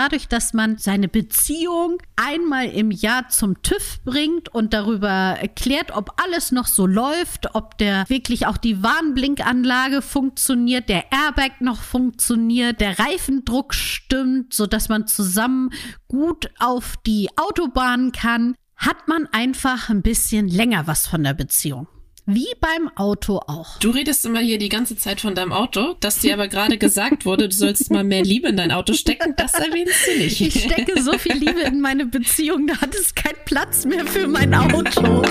dadurch, dass man seine Beziehung einmal im Jahr zum TÜV bringt und darüber erklärt, ob alles noch so läuft, ob der wirklich auch die Warnblinkanlage funktioniert, der Airbag noch funktioniert, der Reifendruck stimmt, so dass man zusammen gut auf die Autobahn kann, hat man einfach ein bisschen länger was von der Beziehung. Wie beim Auto auch. Du redest immer hier die ganze Zeit von deinem Auto, dass dir aber gerade gesagt wurde, du sollst mal mehr Liebe in dein Auto stecken. Das erwähnst du nicht. Ich stecke so viel Liebe in meine Beziehung, da hat es keinen Platz mehr für mein Auto.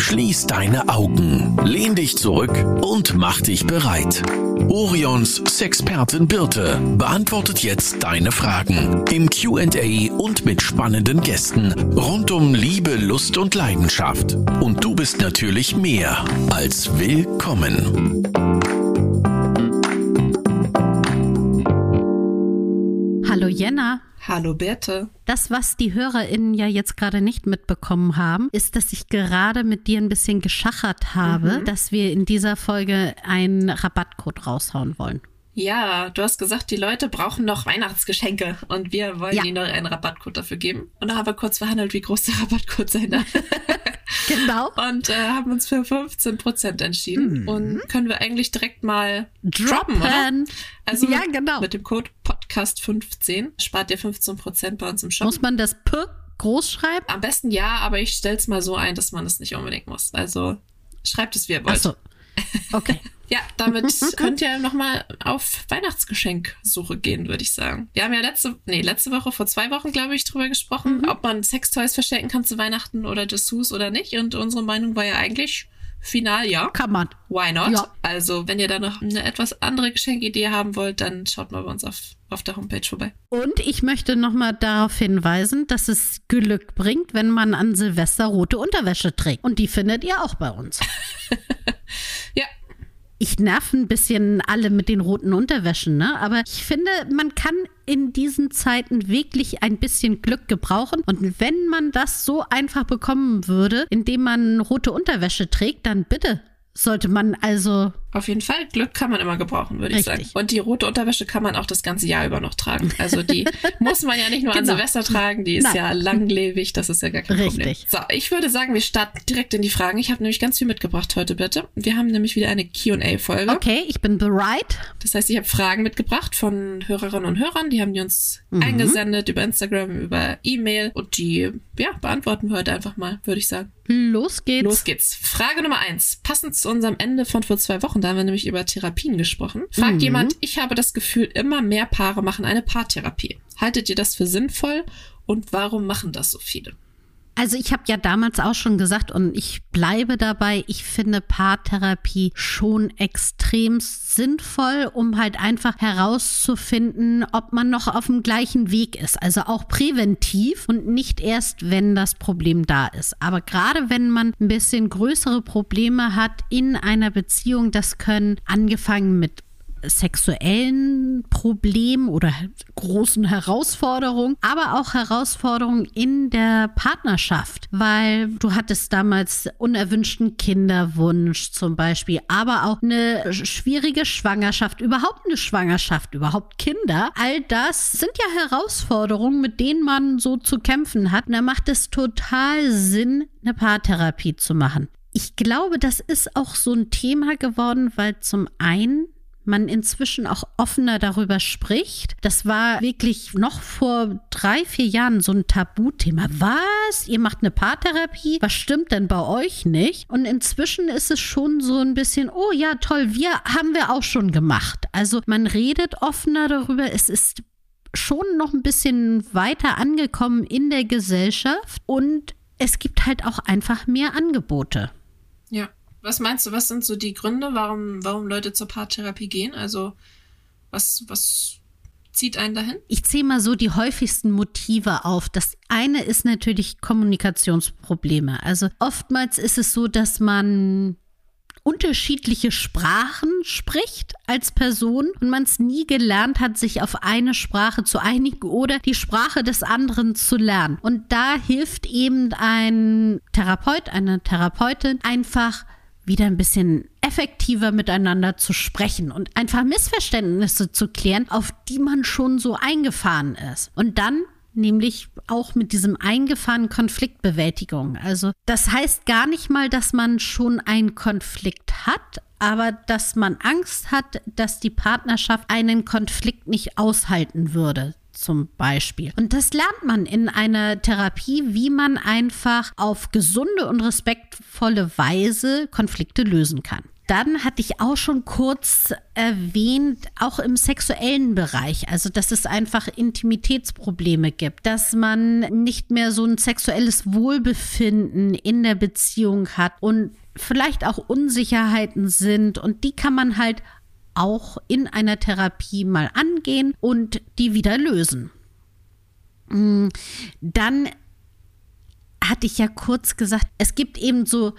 Schließ deine Augen, lehn dich zurück und mach dich bereit. Orions Sexpertin Birte beantwortet jetzt deine Fragen im QA und mit spannenden Gästen rund um Liebe, Lust und Leidenschaft. Und du bist natürlich mehr als willkommen. Hallo Jenna. Hallo Berthe. Das, was die HörerInnen ja jetzt gerade nicht mitbekommen haben, ist, dass ich gerade mit dir ein bisschen geschachert habe, mhm. dass wir in dieser Folge einen Rabattcode raushauen wollen. Ja, du hast gesagt, die Leute brauchen noch Weihnachtsgeschenke und wir wollen ja. ihnen noch einen Rabattcode dafür geben. Und da haben wir kurz verhandelt, wie groß der Rabattcode sein darf. genau. Und äh, haben uns für 15% entschieden. Mhm. Und können wir eigentlich direkt mal droppen, droppen oder? Also ja, genau. mit dem Code Podcast15 spart ihr 15% bei uns im Shop. Muss man das P groß schreiben? Am besten ja, aber ich stell's mal so ein, dass man es nicht unbedingt muss. Also schreibt es, wie ihr wollt. Ach so. Okay. Ja, damit könnt ihr nochmal auf Weihnachtsgeschenksuche gehen, würde ich sagen. Wir haben ja letzte, nee, letzte Woche, vor zwei Wochen, glaube ich, drüber gesprochen, mhm. ob man Sextoys verschenken kann zu Weihnachten oder Dessous oder nicht. Und unsere Meinung war ja eigentlich, final ja. Kann man. Why not? Ja. Also, wenn ihr da noch eine etwas andere Geschenkidee haben wollt, dann schaut mal bei uns auf, auf der Homepage vorbei. Und ich möchte nochmal darauf hinweisen, dass es Glück bringt, wenn man an Silvester rote Unterwäsche trägt. Und die findet ihr auch bei uns. ich nerv ein bisschen alle mit den roten Unterwäschen, ne? Aber ich finde, man kann in diesen Zeiten wirklich ein bisschen Glück gebrauchen. Und wenn man das so einfach bekommen würde, indem man rote Unterwäsche trägt, dann bitte sollte man also. Auf jeden Fall. Glück kann man immer gebrauchen, würde ich sagen. Und die rote Unterwäsche kann man auch das ganze Jahr über noch tragen. Also die muss man ja nicht nur genau. an Silvester tragen, die ist Nein. ja langlebig, das ist ja gar kein Richtig. Problem. So, ich würde sagen, wir starten direkt in die Fragen. Ich habe nämlich ganz viel mitgebracht heute, bitte. Wir haben nämlich wieder eine Q&A-Folge. Okay, ich bin bereit. Das heißt, ich habe Fragen mitgebracht von Hörerinnen und Hörern. Die haben die uns mhm. eingesendet über Instagram, über E-Mail und die, ja, beantworten wir heute einfach mal, würde ich sagen. Los geht's. Los geht's. Frage Nummer eins. Passend zu unserem Ende von vor zwei Wochen, da haben wir nämlich über Therapien gesprochen. Fragt mhm. jemand, ich habe das Gefühl, immer mehr Paare machen eine Paartherapie. Haltet ihr das für sinnvoll und warum machen das so viele? Also ich habe ja damals auch schon gesagt und ich bleibe dabei, ich finde Paartherapie schon extrem sinnvoll, um halt einfach herauszufinden, ob man noch auf dem gleichen Weg ist. Also auch präventiv und nicht erst, wenn das Problem da ist. Aber gerade wenn man ein bisschen größere Probleme hat in einer Beziehung, das können angefangen mit sexuellen Problemen oder großen Herausforderungen, aber auch Herausforderungen in der Partnerschaft, weil du hattest damals unerwünschten Kinderwunsch zum Beispiel, aber auch eine schwierige Schwangerschaft, überhaupt eine Schwangerschaft, überhaupt Kinder. All das sind ja Herausforderungen, mit denen man so zu kämpfen hat. Und da macht es total Sinn, eine Paartherapie zu machen. Ich glaube, das ist auch so ein Thema geworden, weil zum einen man inzwischen auch offener darüber spricht. Das war wirklich noch vor drei, vier Jahren so ein Tabuthema. Was? Ihr macht eine Paartherapie? Was stimmt denn bei euch nicht? Und inzwischen ist es schon so ein bisschen, oh ja, toll, wir haben wir auch schon gemacht. Also man redet offener darüber. Es ist schon noch ein bisschen weiter angekommen in der Gesellschaft und es gibt halt auch einfach mehr Angebote. Was meinst du, was sind so die Gründe, warum, warum Leute zur Paartherapie gehen? Also, was, was zieht einen dahin? Ich zähle mal so die häufigsten Motive auf. Das eine ist natürlich Kommunikationsprobleme. Also oftmals ist es so, dass man unterschiedliche Sprachen spricht als Person und man es nie gelernt hat, sich auf eine Sprache zu einigen oder die Sprache des anderen zu lernen. Und da hilft eben ein Therapeut, eine Therapeutin einfach wieder ein bisschen effektiver miteinander zu sprechen und einfach Missverständnisse zu klären, auf die man schon so eingefahren ist. Und dann nämlich auch mit diesem eingefahrenen Konfliktbewältigung. Also das heißt gar nicht mal, dass man schon einen Konflikt hat, aber dass man Angst hat, dass die Partnerschaft einen Konflikt nicht aushalten würde zum Beispiel. Und das lernt man in einer Therapie, wie man einfach auf gesunde und respektvolle Weise Konflikte lösen kann. Dann hatte ich auch schon kurz erwähnt, auch im sexuellen Bereich, also dass es einfach Intimitätsprobleme gibt, dass man nicht mehr so ein sexuelles Wohlbefinden in der Beziehung hat und vielleicht auch Unsicherheiten sind und die kann man halt auch in einer Therapie mal angehen und die wieder lösen. Mm, dann hatte ich ja kurz gesagt, es gibt eben so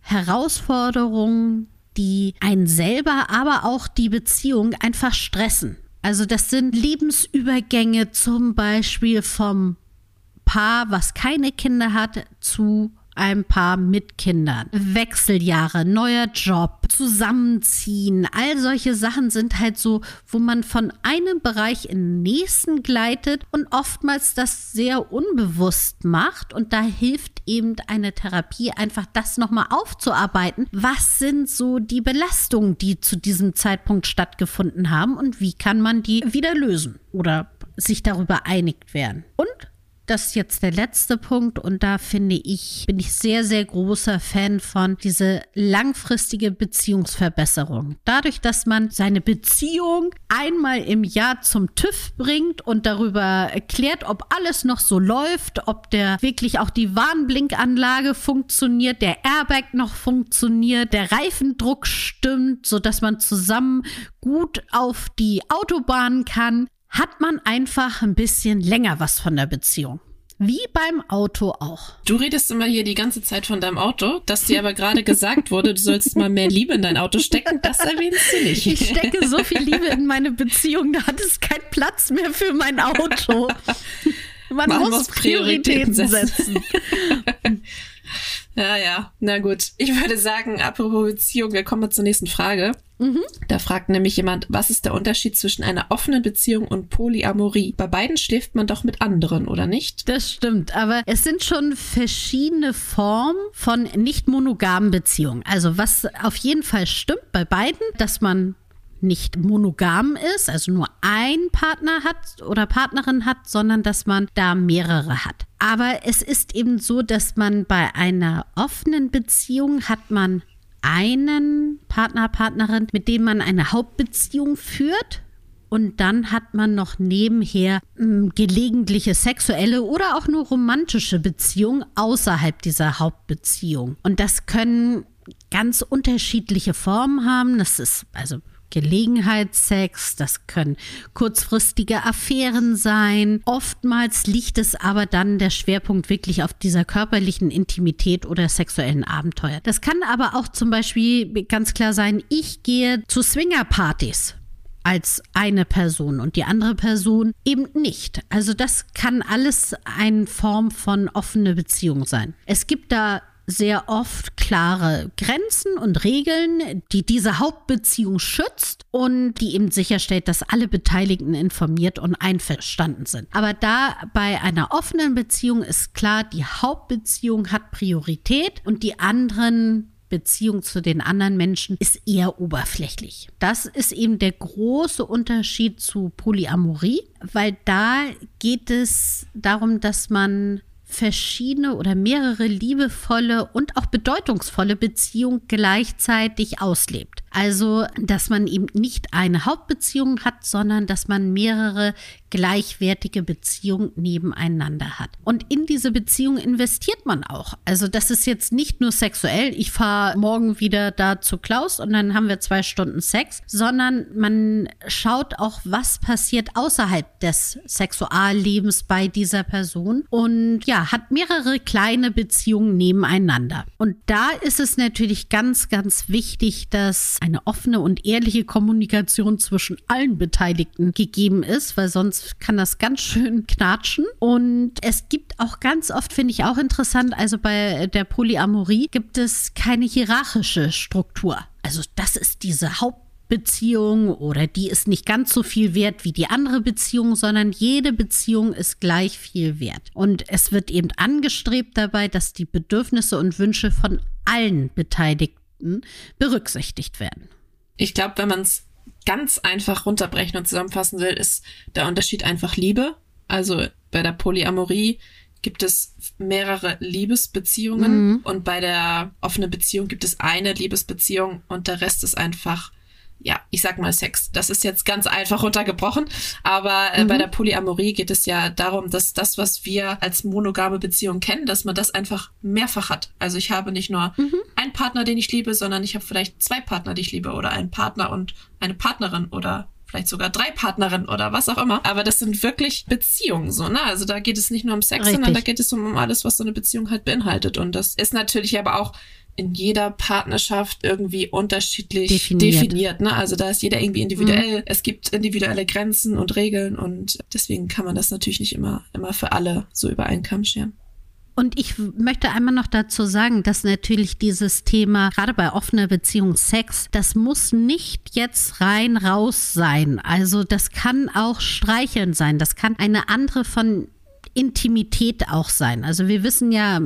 Herausforderungen, die einen selber, aber auch die Beziehung einfach stressen. Also das sind Lebensübergänge zum Beispiel vom Paar, was keine Kinder hat, zu ein Paar mit Kindern. Wechseljahre, neuer Job, Zusammenziehen, all solche Sachen sind halt so, wo man von einem Bereich in den nächsten gleitet und oftmals das sehr unbewusst macht. Und da hilft eben eine Therapie einfach das nochmal aufzuarbeiten. Was sind so die Belastungen, die zu diesem Zeitpunkt stattgefunden haben und wie kann man die wieder lösen oder sich darüber einig werden? Und das ist jetzt der letzte Punkt und da finde ich, bin ich sehr, sehr großer Fan von diese langfristige Beziehungsverbesserung. Dadurch, dass man seine Beziehung einmal im Jahr zum TÜV bringt und darüber erklärt, ob alles noch so läuft, ob der wirklich auch die Warnblinkanlage funktioniert, der Airbag noch funktioniert, der Reifendruck stimmt, sodass man zusammen gut auf die Autobahn kann, hat man einfach ein bisschen länger was von der Beziehung. Wie beim Auto auch. Du redest immer hier die ganze Zeit von deinem Auto, dass dir aber gerade gesagt wurde, du sollst mal mehr Liebe in dein Auto stecken. Das erwähnst du nicht. Ich stecke so viel Liebe in meine Beziehung, da hat es keinen Platz mehr für mein Auto. Man, Man muss, muss Prioritäten, Prioritäten setzen. setzen. Ja, ja, na gut. Ich würde sagen, apropos Beziehung, wir kommen mal zur nächsten Frage. Mhm. Da fragt nämlich jemand, was ist der Unterschied zwischen einer offenen Beziehung und Polyamorie? Bei beiden schläft man doch mit anderen, oder nicht? Das stimmt, aber es sind schon verschiedene Formen von nicht monogamen Beziehungen. Also was auf jeden Fall stimmt bei beiden, dass man nicht monogam ist, also nur ein Partner hat oder Partnerin hat, sondern dass man da mehrere hat. Aber es ist eben so, dass man bei einer offenen Beziehung hat man einen Partner, Partnerin, mit dem man eine Hauptbeziehung führt. Und dann hat man noch nebenher mh, hm, gelegentliche sexuelle oder auch nur romantische Beziehungen außerhalb dieser Hauptbeziehung. Und das können ganz unterschiedliche Formen haben. Das ist also Gelegenheitssex, das können kurzfristige Affären sein. Oftmals liegt es aber dann der Schwerpunkt wirklich auf dieser körperlichen Intimität oder sexuellen Abenteuer. Das kann aber auch zum Beispiel ganz klar sein, ich gehe zu Swingerpartys als eine Person und die andere Person eben nicht. Also das kann alles eine Form von offene Beziehung sein. Es gibt da sehr oft klare Grenzen und Regeln, die diese Hauptbeziehung schützt und die eben sicherstellt, dass alle Beteiligten informiert und einverstanden sind. Aber da bei einer offenen Beziehung ist klar, die Hauptbeziehung hat Priorität und die anderen Beziehung zu den anderen Menschen ist eher oberflächlich. Das ist eben der große Unterschied zu Polyamorie, weil da geht es darum, dass man verschiedene oder mehrere liebevolle und auch bedeutungsvolle Beziehungen gleichzeitig auslebt. Also, dass man eben nicht eine Hauptbeziehung hat, sondern dass man mehrere gleichwertige Beziehungen nebeneinander hat. Und in diese Beziehung investiert man auch. Also das ist jetzt nicht nur sexuell, ich fahre morgen wieder da zu Klaus und dann haben wir zwei Stunden Sex, sondern man schaut auch, was passiert außerhalb des Sexuallebens bei dieser Person und ja, hat mehrere kleine Beziehungen nebeneinander. Und da ist es natürlich ganz, ganz wichtig, dass eine offene und ehrliche Kommunikation zwischen allen Beteiligten gegeben ist, weil sonst kann das ganz schön knatschen. Und es gibt auch ganz oft, finde ich auch interessant, also bei der Polyamorie gibt es keine hierarchische Struktur. Also das ist diese Haupt Beziehung oder die ist nicht ganz so viel wert wie die andere Beziehung, sondern jede Beziehung ist gleich viel wert. Und es wird eben angestrebt dabei, dass die Bedürfnisse und Wünsche von allen Beteiligten berücksichtigt werden. Ich glaube, wenn man es ganz einfach runterbrechen und zusammenfassen will, ist der Unterschied einfach Liebe. Also bei der Polyamorie gibt es mehrere Liebesbeziehungen mhm. und bei der offenen Beziehung gibt es eine Liebesbeziehung und der Rest ist einfach ja, ich sag mal Sex. Das ist jetzt ganz einfach runtergebrochen. Aber äh, mhm. bei der Polyamorie geht es ja darum, dass das, was wir als monogame Beziehung kennen, dass man das einfach mehrfach hat. Also ich habe nicht nur mhm. einen Partner, den ich liebe, sondern ich habe vielleicht zwei Partner, die ich liebe oder einen Partner und eine Partnerin oder vielleicht sogar drei Partnerinnen oder was auch immer. Aber das sind wirklich Beziehungen so, ne? Also da geht es nicht nur um Sex, Richtig. sondern da geht es um, um alles, was so eine Beziehung halt beinhaltet. Und das ist natürlich aber auch in jeder Partnerschaft irgendwie unterschiedlich definiert. definiert ne? Also da ist jeder irgendwie individuell. Mhm. Es gibt individuelle Grenzen und Regeln und deswegen kann man das natürlich nicht immer, immer für alle so über einen Kamm scheren. Und ich möchte einmal noch dazu sagen, dass natürlich dieses Thema, gerade bei offener Beziehung Sex, das muss nicht jetzt rein raus sein. Also das kann auch streicheln sein. Das kann eine andere von Intimität auch sein. Also wir wissen ja,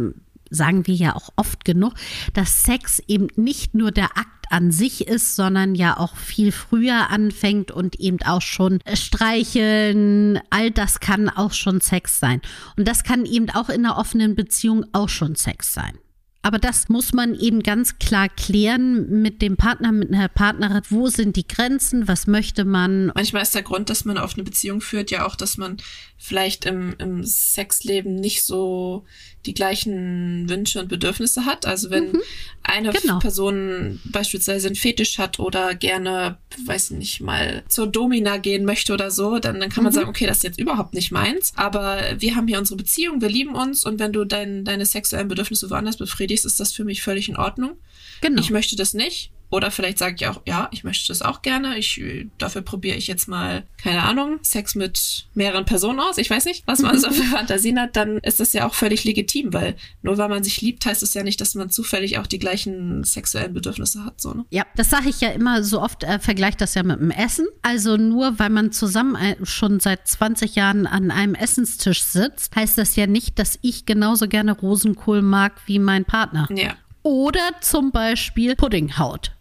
sagen wir ja auch oft genug, dass Sex eben nicht nur der Akt an sich ist, sondern ja auch viel früher anfängt und eben auch schon streicheln, all das kann auch schon Sex sein. Und das kann eben auch in einer offenen Beziehung auch schon Sex sein. Aber das muss man eben ganz klar klären mit dem Partner, mit einer Partnerin. Wo sind die Grenzen? Was möchte man? Manchmal ist der Grund, dass man auf eine Beziehung führt, ja auch, dass man vielleicht im, im Sexleben nicht so die gleichen Wünsche und Bedürfnisse hat. Also wenn mhm. eine genau. Person beispielsweise einen Fetisch hat oder gerne, weiß nicht, mal zur Domina gehen möchte oder so, dann, dann kann man mhm. sagen, okay, das ist jetzt überhaupt nicht meins. Aber wir haben hier unsere Beziehung, wir lieben uns und wenn du dein, deine sexuellen Bedürfnisse woanders befriedigst, ist das für mich völlig in Ordnung. Genau. Ich möchte das nicht. Oder vielleicht sage ich auch, ja, ich möchte das auch gerne. Ich, dafür probiere ich jetzt mal, keine Ahnung, Sex mit mehreren Personen aus. Ich weiß nicht, was man so für Fantasien hat. Dann ist das ja auch völlig legitim, weil nur weil man sich liebt, heißt es ja nicht, dass man zufällig auch die gleichen sexuellen Bedürfnisse hat. So, ne? Ja, das sage ich ja immer so oft, äh, vergleicht das ja mit dem Essen. Also nur weil man zusammen äh, schon seit 20 Jahren an einem Essenstisch sitzt, heißt das ja nicht, dass ich genauso gerne Rosenkohl mag wie mein Partner. Ja. Oder zum Beispiel Puddinghaut.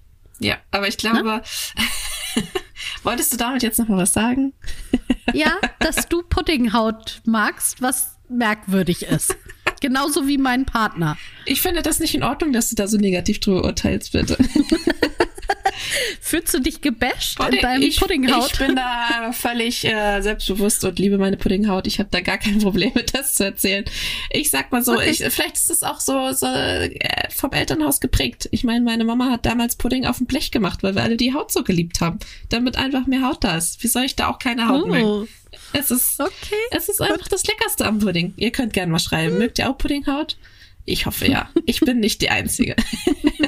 Ja, aber ich glaube, ne? wolltest du damit jetzt noch mal was sagen? ja, dass du Puddinghaut magst, was merkwürdig ist. Genauso wie mein Partner. Ich finde das nicht in Ordnung, dass du da so negativ drüber urteilst, bitte. Fühlst du dich gebasht Pudding, in deinem ich, Puddinghaut? Ich bin da völlig äh, selbstbewusst und liebe meine Puddinghaut. Ich habe da gar kein Problem mit, das zu erzählen. Ich sag mal so, okay. ich, vielleicht ist das auch so, so äh, vom Elternhaus geprägt. Ich meine, meine Mama hat damals Pudding auf dem Blech gemacht, weil wir alle die Haut so geliebt haben, damit einfach mehr Haut da ist. Wie soll ich da auch keine Haut oh. mögen? Es ist, okay. es ist einfach das Leckerste am Pudding. Ihr könnt gerne mal schreiben. Hm. Mögt ihr auch Puddinghaut? Ich hoffe ja. Ich bin nicht die Einzige.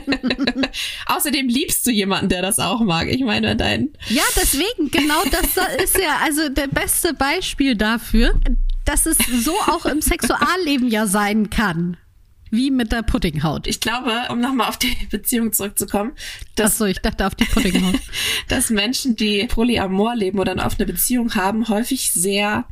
Außerdem liebst du jemanden, der das auch mag. Ich meine, dein. Ja, deswegen, genau das ist ja also der beste Beispiel dafür, dass es so auch im Sexualleben ja sein kann. Wie mit der Puddinghaut. Ich glaube, um nochmal auf die Beziehung zurückzukommen, dass, Ach so, ich dachte auf die Puddinghaut. dass Menschen, die Polyamor leben oder eine offene Beziehung haben, häufig sehr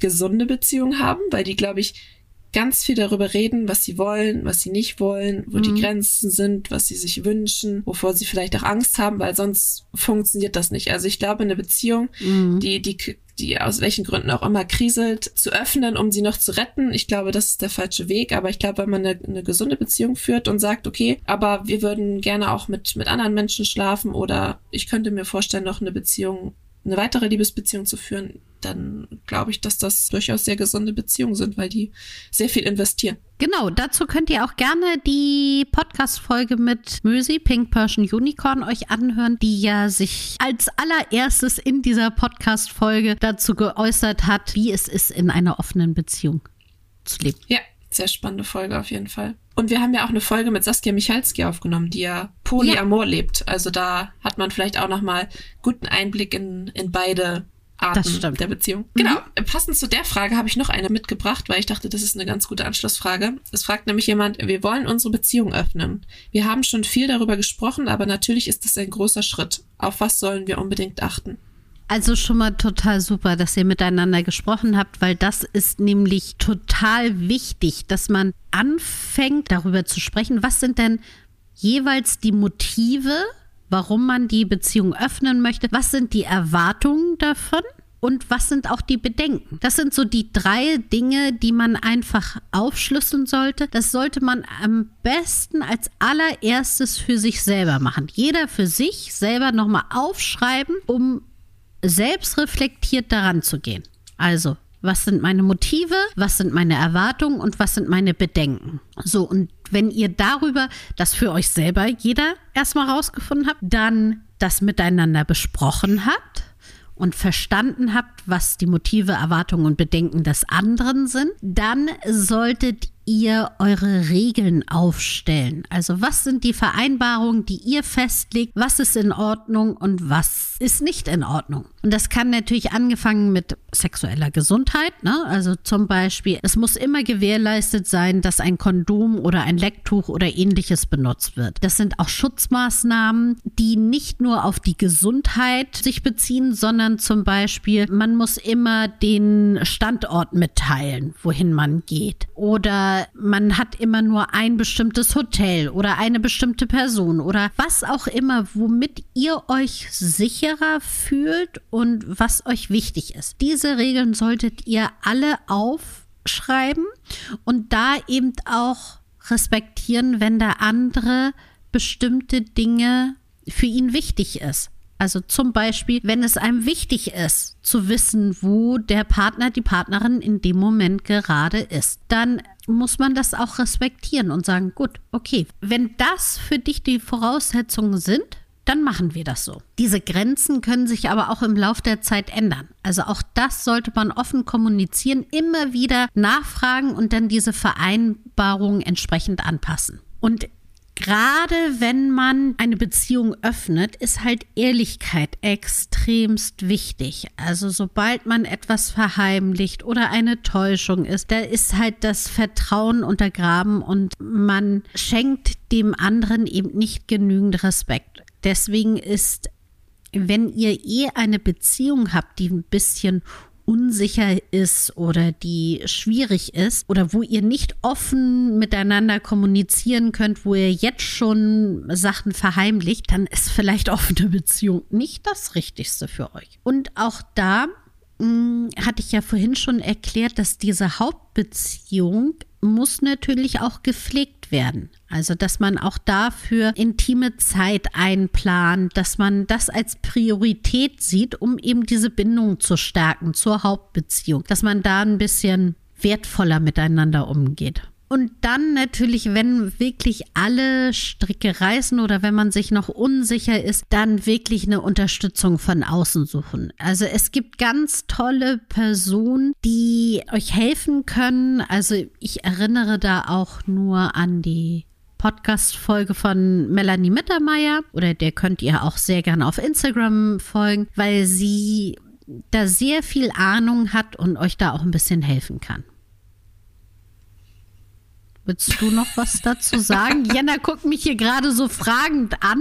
gesunde Beziehungen haben, weil die, glaube ich, ganz viel darüber reden, was sie wollen, was sie nicht wollen, wo mhm. die Grenzen sind, was sie sich wünschen, wovor sie vielleicht auch Angst haben, weil sonst funktioniert das nicht. Also ich glaube, eine Beziehung, mhm. die, die, die aus welchen Gründen auch immer kriselt, zu öffnen, um sie noch zu retten, ich glaube, das ist der falsche Weg. Aber ich glaube, wenn man eine, eine gesunde Beziehung führt und sagt, okay, aber wir würden gerne auch mit, mit anderen Menschen schlafen oder ich könnte mir vorstellen, noch eine Beziehung eine weitere Liebesbeziehung zu führen, dann glaube ich, dass das durchaus sehr gesunde Beziehungen sind, weil die sehr viel investieren. Genau, dazu könnt ihr auch gerne die Podcast-Folge mit Mösi, Pink Persian Unicorn, euch anhören, die ja sich als allererstes in dieser Podcast-Folge dazu geäußert hat, wie es ist, in einer offenen Beziehung zu leben. Ja, sehr spannende Folge auf jeden Fall. Und wir haben ja auch eine Folge mit Saskia Michalski aufgenommen, die ja Polyamor ja. lebt. Also da hat man vielleicht auch nochmal guten Einblick in, in beide Arten der Beziehung. Mhm. Genau. Passend zu der Frage habe ich noch eine mitgebracht, weil ich dachte, das ist eine ganz gute Anschlussfrage. Es fragt nämlich jemand, wir wollen unsere Beziehung öffnen. Wir haben schon viel darüber gesprochen, aber natürlich ist das ein großer Schritt. Auf was sollen wir unbedingt achten? Also schon mal total super, dass ihr miteinander gesprochen habt, weil das ist nämlich total wichtig, dass man anfängt darüber zu sprechen, was sind denn jeweils die Motive, warum man die Beziehung öffnen möchte, was sind die Erwartungen davon und was sind auch die Bedenken. Das sind so die drei Dinge, die man einfach aufschlüsseln sollte. Das sollte man am besten als allererstes für sich selber machen. Jeder für sich selber nochmal aufschreiben, um selbstreflektiert daran zu gehen. Also, was sind meine Motive, was sind meine Erwartungen und was sind meine Bedenken. So, und wenn ihr darüber das für euch selber jeder erstmal rausgefunden habt, dann das miteinander besprochen habt und verstanden habt, was die Motive, Erwartungen und Bedenken des anderen sind, dann solltet ihr eure Regeln aufstellen? Also was sind die Vereinbarungen, die ihr festlegt? Was ist in Ordnung und was ist nicht in Ordnung? Und das kann natürlich angefangen mit sexueller Gesundheit. Ne? Also zum Beispiel, es muss immer gewährleistet sein, dass ein Kondom oder ein Lecktuch oder ähnliches benutzt wird. Das sind auch Schutzmaßnahmen, die nicht nur auf die Gesundheit sich beziehen, sondern zum Beispiel, man muss immer den Standort mitteilen, wohin man geht. Oder man hat immer nur ein bestimmtes Hotel oder eine bestimmte Person oder was auch immer, womit ihr euch sicherer fühlt und was euch wichtig ist. Diese Regeln solltet ihr alle aufschreiben und da eben auch respektieren, wenn der andere bestimmte Dinge für ihn wichtig ist. Also zum Beispiel, wenn es einem wichtig ist, zu wissen, wo der Partner, die Partnerin in dem Moment gerade ist, dann muss man das auch respektieren und sagen, gut, okay, wenn das für dich die Voraussetzungen sind, dann machen wir das so. Diese Grenzen können sich aber auch im Laufe der Zeit ändern. Also auch das sollte man offen kommunizieren, immer wieder nachfragen und dann diese Vereinbarungen entsprechend anpassen. Und gerade wenn man eine Beziehung öffnet, ist halt Ehrlichkeit extremst wichtig. Also sobald man etwas verheimlicht oder eine Täuschung ist, da ist halt das Vertrauen untergraben und man schenkt dem anderen eben nicht genügend Respekt. Deswegen ist, wenn ihr eh eine Beziehung habt, die ein bisschen unsicher ist oder die schwierig ist oder wo ihr nicht offen miteinander kommunizieren könnt, wo ihr jetzt schon Sachen verheimlicht, dann ist vielleicht offene Beziehung nicht das Richtigste für euch. Und auch da mh, hm, hatte ich ja vorhin schon erklärt, dass diese Hauptbeziehung muss natürlich auch gepflegt werden. Also, dass man auch dafür intime Zeit einplant, dass man das als Priorität sieht, um eben diese Bindung zu stärken zur Hauptbeziehung, dass man da ein bisschen wertvoller miteinander umgeht. Und dann natürlich, wenn wirklich alle Stricke reißen oder wenn man sich noch unsicher ist, dann wirklich eine Unterstützung von außen suchen. Also es gibt ganz tolle Personen, die euch helfen können. Also ich erinnere da auch nur an die Podcast-Folge von Melanie Mittermeier oder der könnt ihr auch sehr gerne auf Instagram folgen, weil sie da sehr viel Ahnung hat und euch da auch ein bisschen helfen kann. Willst du noch was dazu sagen? Jenna guckt mich hier gerade so fragend an.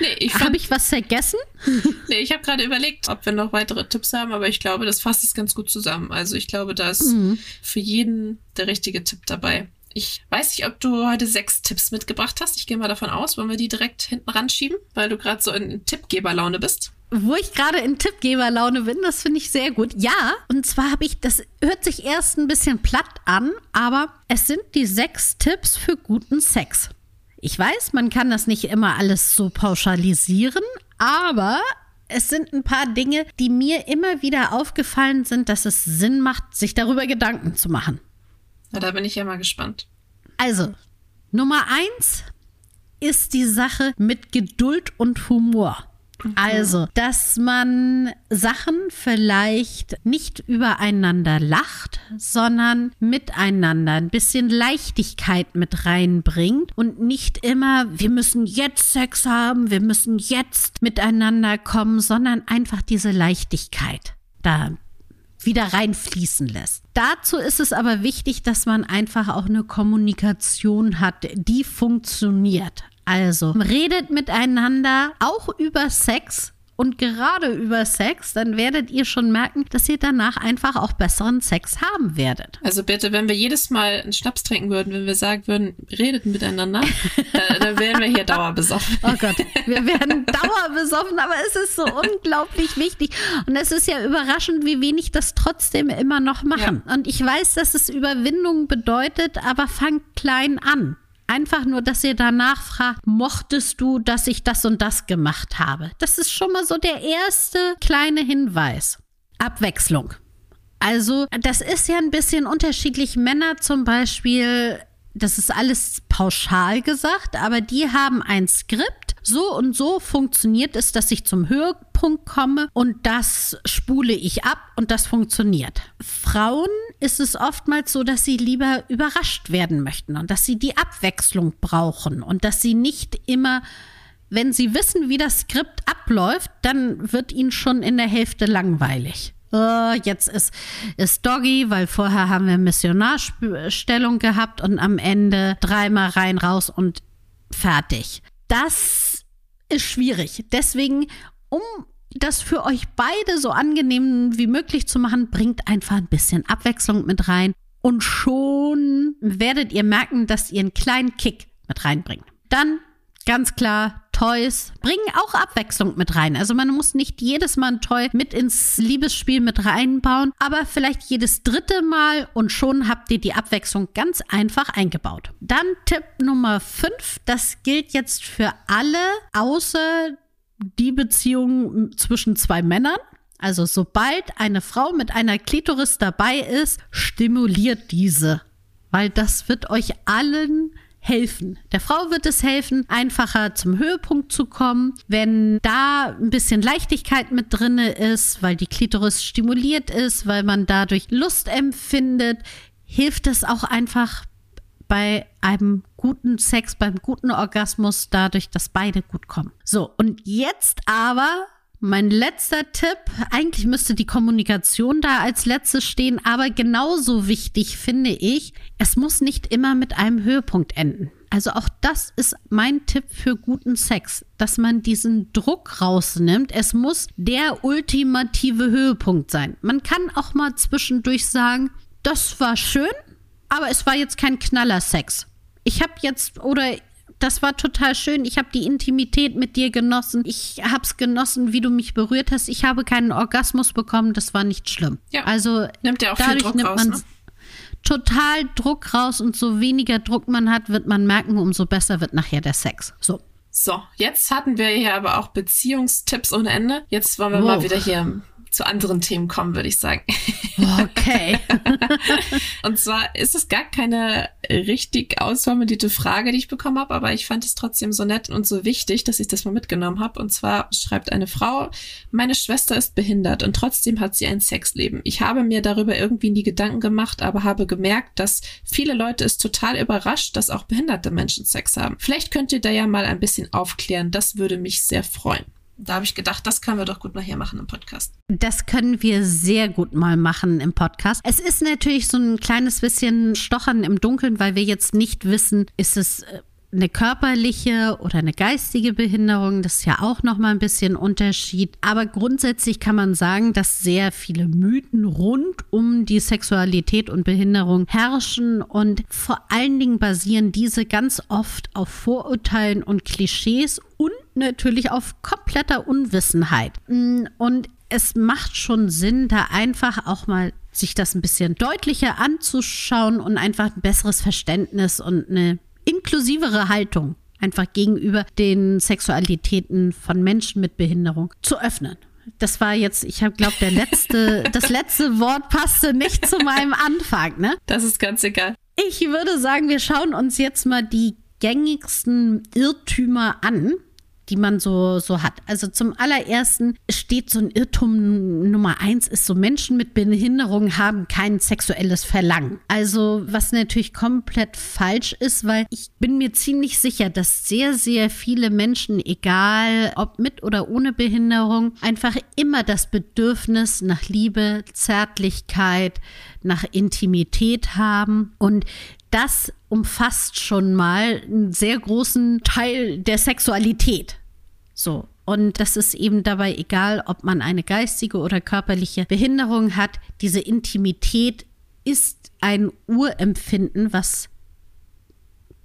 Nee, ich habe ich was vergessen? nee, ich habe gerade überlegt, ob wir noch weitere Tipps haben, aber ich glaube, das fasst es ganz gut zusammen. Also ich glaube, da ist mhm. für jeden der richtige Tipp dabei. Ich weiß nicht, ob du heute sechs Tipps mitgebracht hast. Ich gehe mal davon aus, wollen wir die direkt hinten ranschieben, weil du gerade so in Tippgeberlaune bist wo ich gerade in Tippgeberlaune bin, das finde ich sehr gut. Ja, und zwar habe ich, das hört sich erst ein bisschen platt an, aber es sind die sechs Tipps für guten Sex. Ich weiß, man kann das nicht immer alles so pauschalisieren, aber es sind ein paar Dinge, die mir immer wieder aufgefallen sind, dass es Sinn macht, sich darüber Gedanken zu machen. Na, da bin ich ja mal gespannt. Also, Nummer eins ist die Sache mit Geduld und Humor. Also, dass man Sachen vielleicht nicht übereinander lacht, sondern miteinander ein bisschen Leichtigkeit mit reinbringt und nicht immer, wir müssen jetzt Sex haben, wir müssen jetzt miteinander kommen, sondern einfach diese Leichtigkeit da wieder reinfließen lässt. Dazu ist es aber wichtig, dass man einfach auch eine Kommunikation hat, die funktioniert. Also redet miteinander auch über Sex, und gerade über Sex, dann werdet ihr schon merken, dass ihr danach einfach auch besseren Sex haben werdet. Also bitte, wenn wir jedes Mal einen Schnaps trinken würden, wenn wir sagen würden, redet miteinander, dann, dann wären wir hier dauerbesoffen. Oh Gott, wir werden dauerbesoffen, aber es ist so unglaublich wichtig. Und es ist ja überraschend, wie wenig das trotzdem immer noch machen. Ja. Und ich weiß, dass es Überwindung bedeutet, aber fangt klein an. Einfach nur, dass ihr danach fragt, mochtest du, dass ich das und das gemacht habe? Das ist schon mal so der erste kleine Hinweis. Abwechslung. Also, das ist ja ein bisschen unterschiedlich. Männer zum Beispiel, das ist alles pauschal gesagt, aber die haben ein Skript. So und so funktioniert es, dass ich zum Höhepunkt komme und das spule ich ab und das funktioniert. Frauen ist es oftmals so, dass sie lieber überrascht werden möchten und dass sie die Abwechslung brauchen und dass sie nicht immer wenn sie wissen, wie das Skript abläuft, dann wird ihnen schon in der Hälfte langweilig. Oh, jetzt ist, ist Doggy, weil vorher haben wir Missionarstellung gehabt und am Ende dreimal rein, raus und fertig. Das ist schwierig. Deswegen, um das für euch beide so angenehm wie möglich zu machen, bringt einfach ein bisschen Abwechslung mit rein. Und schon werdet ihr merken, dass ihr einen kleinen Kick mit reinbringt. Dann ganz klar Toys bringen auch Abwechslung mit rein. Also man muss nicht jedes Mal ein Toy mit ins Liebesspiel mit reinbauen, aber vielleicht jedes dritte Mal und schon habt ihr die Abwechslung ganz einfach eingebaut. Dann Tipp Nummer 5, das gilt jetzt für alle, außer die Beziehung zwischen zwei Männern. Also sobald eine Frau mit einer Klitoris dabei ist, stimuliert diese, weil das wird euch allen helfen. Der Frau wird es helfen, einfacher zum Höhepunkt zu kommen, wenn da ein bisschen Leichtigkeit mit drinne ist, weil die Klitoris stimuliert ist, weil man dadurch Lust empfindet, hilft es auch einfach bei einem guten Sex, beim guten Orgasmus, dadurch, dass beide gut kommen. So, und jetzt aber mein letzter Tipp, eigentlich müsste die Kommunikation da als letztes stehen, aber genauso wichtig finde ich, es muss nicht immer mit einem Höhepunkt enden. Also auch das ist mein Tipp für guten Sex, dass man diesen Druck rausnimmt. Es muss der ultimative Höhepunkt sein. Man kann auch mal zwischendurch sagen, das war schön, aber es war jetzt kein Knallersex. Ich habe jetzt oder das war total schön. Ich habe die Intimität mit dir genossen. Ich habe es genossen, wie du mich berührt hast. Ich habe keinen Orgasmus bekommen. Das war nicht schlimm. Ja. Also nimmt ja auch dadurch viel Druck nimmt man ne? total Druck raus und so weniger Druck man hat, wird man merken, umso besser wird nachher der Sex. So. So, jetzt hatten wir hier aber auch Beziehungstipps ohne Ende. Jetzt wollen wir wow. mal wieder hier zu anderen Themen kommen, würde ich sagen. Okay. und zwar ist es gar keine richtig ausformulierte Frage, die ich bekommen habe, aber ich fand es trotzdem so nett und so wichtig, dass ich das mal mitgenommen habe. Und zwar schreibt eine Frau, meine Schwester ist behindert und trotzdem hat sie ein Sexleben. Ich habe mir darüber irgendwie nie Gedanken gemacht, aber habe gemerkt, dass viele Leute es total überrascht, dass auch behinderte Menschen Sex haben. Vielleicht könnt ihr da ja mal ein bisschen aufklären. Das würde mich sehr freuen. Da habe ich gedacht, das können wir doch gut mal hier machen im Podcast. Das können wir sehr gut mal machen im Podcast. Es ist natürlich so ein kleines bisschen Stochern im Dunkeln, weil wir jetzt nicht wissen, ist es äh, eine körperliche oder eine geistige Behinderung, das ist ja auch noch mal ein bisschen Unterschied. Aber grundsätzlich kann man sagen, dass sehr viele Mythen rund um die Sexualität und Behinderung herrschen und vor allen Dingen basieren diese ganz oft auf Vorurteilen und Klischees und natürlich auf kompletter Unwissenheit. Und es macht schon Sinn, da einfach auch mal sich das ein bisschen deutlicher anzuschauen und einfach ein besseres Verständnis und eine inklusivere Haltung einfach gegenüber den Sexualitäten von Menschen mit Behinderung zu öffnen. Das war jetzt, ich habe glaube, der letzte, das letzte Wort passte nicht zu meinem Anfang, ne? Das ist ganz egal. Ich würde sagen, wir schauen uns jetzt mal die gängigsten Irrtümer an, die man so, so hat. Also zum allerersten steht so ein Irrtum Nummer eins, ist so Menschen mit Behinderung haben kein sexuelles Verlangen. Also was natürlich komplett falsch ist, weil ich bin mir ziemlich sicher, dass sehr, sehr viele Menschen, egal ob mit oder ohne Behinderung, einfach immer das Bedürfnis nach Liebe, Zärtlichkeit, nach Intimität haben und das umfasst schon mal einen sehr großen Teil der Sexualität. So. Und das ist eben dabei egal, ob man eine geistige oder körperliche Behinderung hat. Diese Intimität ist ein Urempfinden, was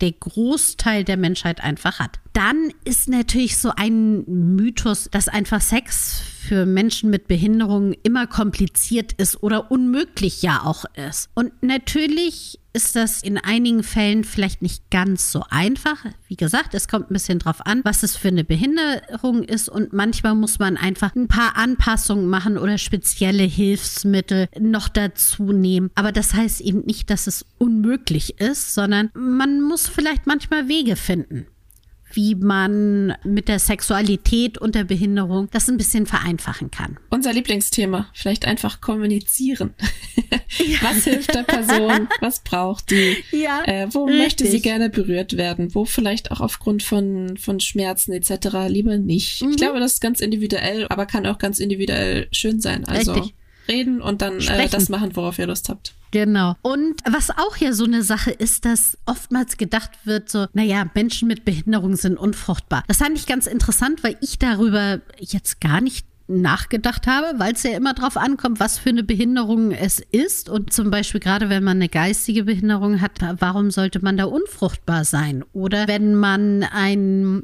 der Großteil der Menschheit einfach hat. Dann ist natürlich so ein Mythos, dass einfach Sex für Menschen mit Behinderungen immer kompliziert ist oder unmöglich ja auch ist. Und natürlich ist das in einigen Fällen vielleicht nicht ganz so einfach. Wie gesagt, es kommt ein bisschen drauf an, was es für eine Behinderung ist und manchmal muss man einfach ein paar Anpassungen machen oder spezielle Hilfsmittel noch dazu nehmen. Aber das heißt eben nicht, dass es unmöglich ist, sondern man muss vielleicht manchmal Wege finden wie man mit der Sexualität und der Behinderung das ein bisschen vereinfachen kann. Unser Lieblingsthema, vielleicht einfach kommunizieren. Was hilft der Person? Was braucht die? Ja, äh, wo richtig. möchte sie gerne berührt werden? Wo vielleicht auch aufgrund von, von Schmerzen etc. lieber nicht? Mhm. Ich glaube, das ist ganz individuell, aber kann auch ganz individuell schön sein. Also richtig. Reden und dann äh, das machen, worauf ihr Lust habt. Genau. Und was auch ja so eine Sache ist, dass oftmals gedacht wird, so, naja, Menschen mit Behinderung sind unfruchtbar. Das fand ich ganz interessant, weil ich darüber jetzt gar nicht nachgedacht habe, weil es ja immer darauf ankommt, was für eine Behinderung es ist. Und zum Beispiel gerade wenn man eine geistige Behinderung hat, warum sollte man da unfruchtbar sein? Oder wenn man ein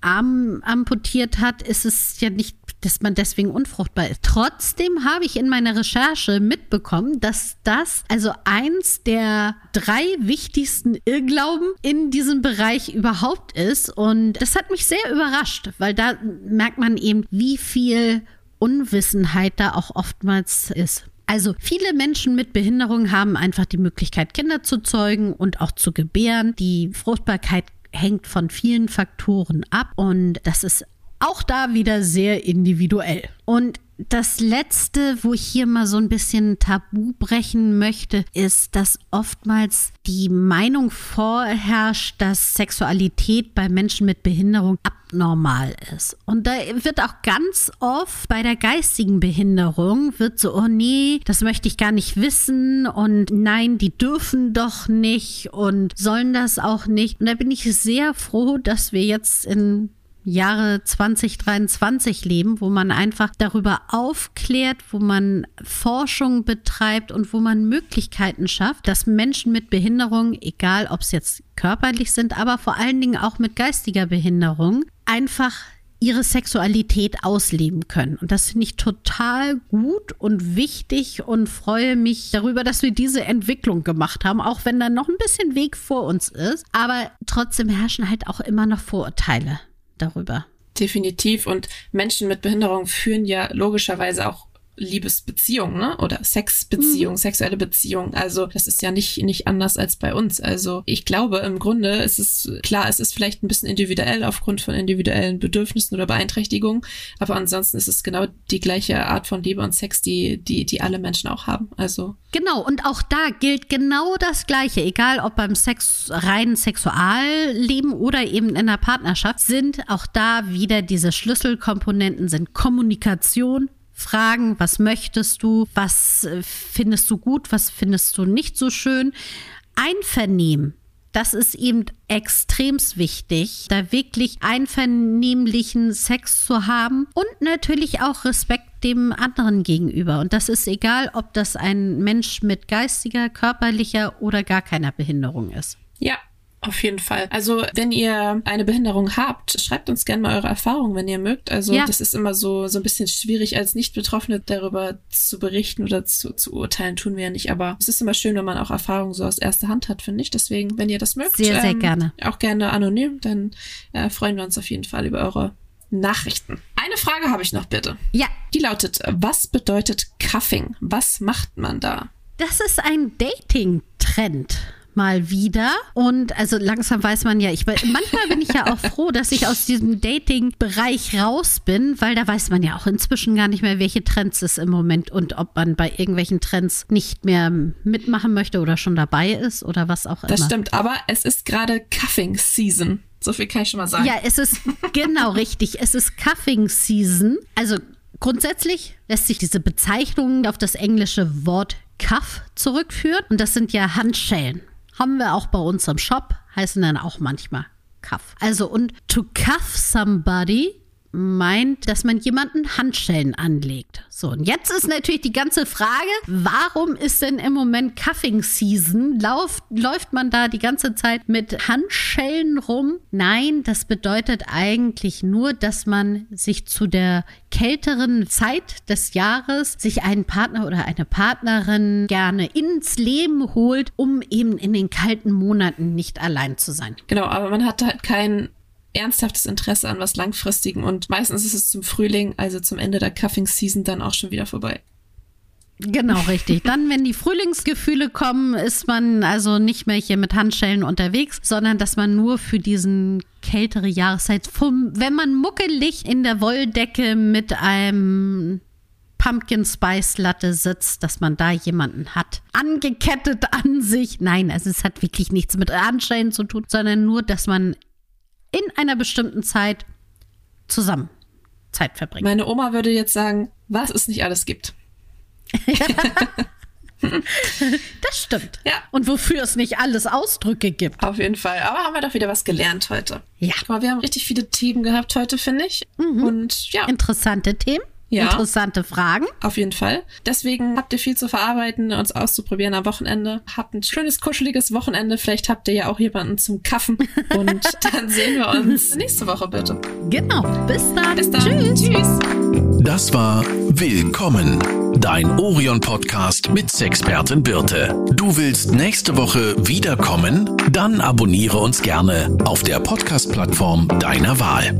Arm amputiert hat, ist es ja nicht, dass man deswegen unfruchtbar ist. Trotzdem habe ich in meiner Recherche mitbekommen, dass das also eins der drei wichtigsten Irrglauben in diesem Bereich überhaupt ist. Und das hat mich sehr überrascht, weil da merkt man eben, wie viel Unwissenheit da auch oftmals ist. Also viele Menschen mit Behinderung haben einfach die Möglichkeit, Kinder zu zeugen und auch zu gebären. Die Fruchtbarkeit hängt von vielen Faktoren ab und das ist auch da wieder sehr individuell. Und das letzte, wo ich hier mal so ein bisschen Tabu brechen möchte, ist, dass oftmals die Meinung vorherrscht, dass Sexualität bei Menschen mit Behinderung abnormal ist. Und da wird auch ganz oft bei der geistigen Behinderung wird so, oh nee, das möchte ich gar nicht wissen und nein, die dürfen doch nicht und sollen das auch nicht. Und da bin ich sehr froh, dass wir jetzt in Jahre 2023 leben, wo man einfach darüber aufklärt, wo man Forschung betreibt und wo man Möglichkeiten schafft, dass Menschen mit Behinderung, egal ob es jetzt körperlich sind, aber vor allen Dingen auch mit geistiger Behinderung, einfach ihre Sexualität ausleben können. Und das finde ich total gut und wichtig und freue mich darüber, dass wir diese Entwicklung gemacht haben, auch wenn da noch ein bisschen Weg vor uns ist. Aber trotzdem herrschen halt auch immer noch Vorurteile darüber. Definitiv. Und Menschen mit Behinderung führen ja logischerweise auch Liebesbeziehung, ne? Oder Sexbeziehung, mhm. sexuelle Beziehung. Also das ist ja nicht, nicht anders als bei uns. Also ich glaube, im Grunde ist es klar, es ist vielleicht ein bisschen individuell aufgrund von individuellen Bedürfnissen oder Beeinträchtigungen, aber ansonsten ist es genau die gleiche Art von Liebe und Sex, die, die, die alle Menschen auch haben. Also. Genau, und auch da gilt genau das Gleiche, egal ob beim Sex, reinen Sexualleben oder eben in der Partnerschaft, sind auch da wieder diese Schlüsselkomponenten sind Kommunikation, fragen, was möchtest du, was äh, findest du gut, was findest du nicht so schön. Einvernehmen. Das ist eben extremst wichtig, da wirklich einvernehmlichen Sex zu haben und natürlich auch Respekt dem anderen gegenüber. Und das ist egal, ob das ein Mensch mit geistiger, körperlicher oder gar keiner Behinderung ist. Ja, auf jeden Fall. Also, wenn ihr eine Behinderung habt, schreibt uns gerne mal eure Erfahrungen, wenn ihr mögt. Also, ja. das ist immer so, so ein bisschen schwierig, als Nicht-Betroffene darüber zu berichten oder zu, zu urteilen, tun wir ja nicht. Aber es ist immer schön, wenn man auch Erfahrungen so aus erster Hand hat, finde ich. Deswegen, wenn ihr das mögt, sehr, sehr ähm, gerne. Auch gerne anonym, dann äh, freuen wir uns auf jeden Fall über eure Nachrichten. Eine Frage habe ich noch bitte. Ja. Die lautet, was bedeutet Cuffing? Was macht man da? Das ist ein Dating-Trend mal wieder. Und also langsam weiß man ja, ich manchmal bin ich ja auch froh, dass ich aus diesem Dating-Bereich raus bin, weil da weiß man ja auch inzwischen gar nicht mehr, welche Trends es im Moment und ob man bei irgendwelchen Trends nicht mehr mitmachen möchte oder schon dabei ist oder was auch immer. Das stimmt, aber es ist gerade Cuffing Season. So viel kann ich schon mal sagen. Ja, es ist genau richtig. Es ist Cuffing Season. Also grundsätzlich lässt sich diese Bezeichnung auf das englische Wort Cuff zurückführen. Und das sind ja Handschellen. Haben wir auch bei uns im Shop, heißen dann auch manchmal Cuff. Also und to cuff somebody meint, dass man jemanden Handschellen anlegt. So, und jetzt ist natürlich die ganze Frage, warum ist denn im Moment Cuffing Season? Lauf, läuft man da die ganze Zeit mit Handschellen rum? Nein, das bedeutet eigentlich nur, dass man sich zu der kälteren Zeit des Jahres sich einen Partner oder eine Partnerin gerne ins Leben holt, um eben in den kalten Monaten nicht allein zu sein. Genau, aber man hat halt keinen ernsthaftes Interesse an was Langfristigen und meistens ist es zum Frühling, also zum Ende der Cuffing Season, dann auch schon wieder vorbei. Genau, richtig. Dann, wenn die Frühlingsgefühle kommen, ist man also nicht mehr hier mit Handschellen unterwegs, sondern dass man nur für diesen kältere Jahreszeit, vom, wenn man muckelig in der Wolldecke mit einem Pumpkin Spice Latte sitzt, dass man da jemanden hat. Angekettet an sich. Nein, also es hat wirklich nichts mit Handschellen zu tun, sondern nur, dass man in einer bestimmten Zeit zusammen Zeit verbringen. Meine Oma würde jetzt sagen, was es nicht alles gibt. das stimmt. Ja. Und wofür es nicht alles Ausdrücke gibt. Auf jeden Fall. Aber haben wir doch wieder was gelernt heute. Ja. Aber wir haben richtig viele Themen gehabt heute, finde ich. Mhm. Und ja. Interessante Themen. Ja. Interessante Fragen. Auf jeden Fall. Deswegen habt ihr viel zu verarbeiten, uns auszuprobieren am Wochenende. Habt ein schönes, kuscheliges Wochenende. Vielleicht habt ihr ja auch jemanden zum Kaffen. Und dann sehen wir uns nächste Woche bitte. Genau. Bis dann. Bis dann. Tschüss. Tschüss. Das war Willkommen. Dein Orion-Podcast mit Sexpertin Birte. Du willst nächste Woche wiederkommen? Dann abonniere uns gerne auf der Podcast-Plattform deiner Wahl.